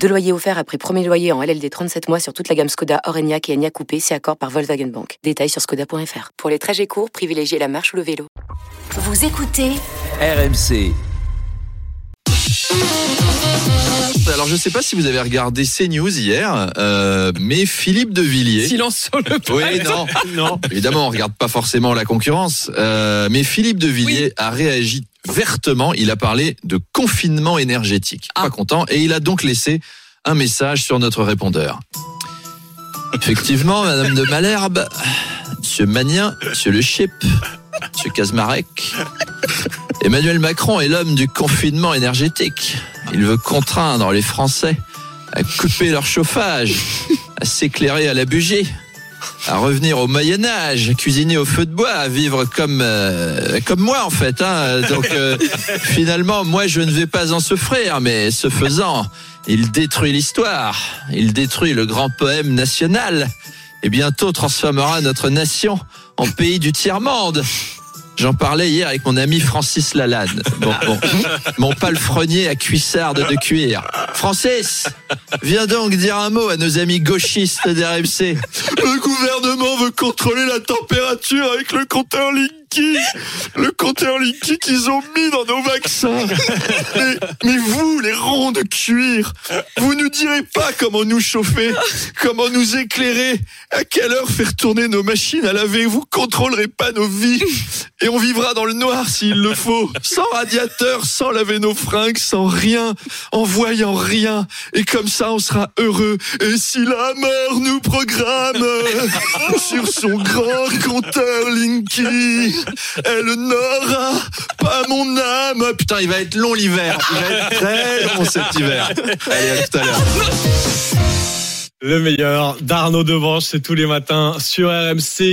Deux loyers offerts après premier loyer en LLD 37 mois sur toute la gamme Skoda, Orenia et Enya Coupé, c'est accord par Volkswagen Bank. Détails sur skoda.fr. Pour les trajets courts, privilégiez la marche ou le vélo. Vous écoutez RMC. Alors je sais pas si vous avez regardé CNews hier, euh, mais Philippe de Villiers. Silence sur le Oui, non, non. Évidemment, on regarde pas forcément la concurrence, euh, mais Philippe de Villiers a réagi vertement. Il a parlé de confinement énergétique. Pas content, et il a donc laissé un message sur notre répondeur. Effectivement, Madame de Malherbe, Monsieur Magnien, Monsieur Le Chip, Monsieur Kazmarek, Emmanuel Macron est l'homme du confinement énergétique. Il veut contraindre les Français à couper leur chauffage, à s'éclairer à la bougie, à revenir au Moyen Âge, cuisiner au feu de bois, à vivre comme euh, comme moi en fait. hein. Donc euh, finalement, moi je ne vais pas en souffrir, mais ce faisant, il détruit l'histoire, il détruit le grand poème national, et bientôt transformera notre nation en pays du tiers monde. J'en parlais hier avec mon ami Francis Lalanne. Bon, bon. Mon palefrenier à cuissarde de cuir. Francis, viens donc dire un mot à nos amis gauchistes d'RMC. Le gouvernement veut contrôler la température avec le compteur Linky. Le compteur Linky qu'ils ont mis dans nos vaccins. Mais, mais vous, les ronds de cuir, vous nous direz pas comment nous chauffer, comment nous éclairer, à quelle heure faire tourner nos machines à laver. Vous contrôlerez pas nos vies. Et on vivra dans le noir s'il le faut. Sans radiateur, sans laver nos fringues, sans rien, en voyant rien. Et comme ça, on sera heureux. Et si la mort nous programme sur son grand compteur Linky, elle n'aura pas mon âme. Putain, il va être long l'hiver. Il va être très long cet hiver. Allez, à tout à l'heure. Le meilleur d'Arnaud Devanche, c'est tous les matins sur RMC.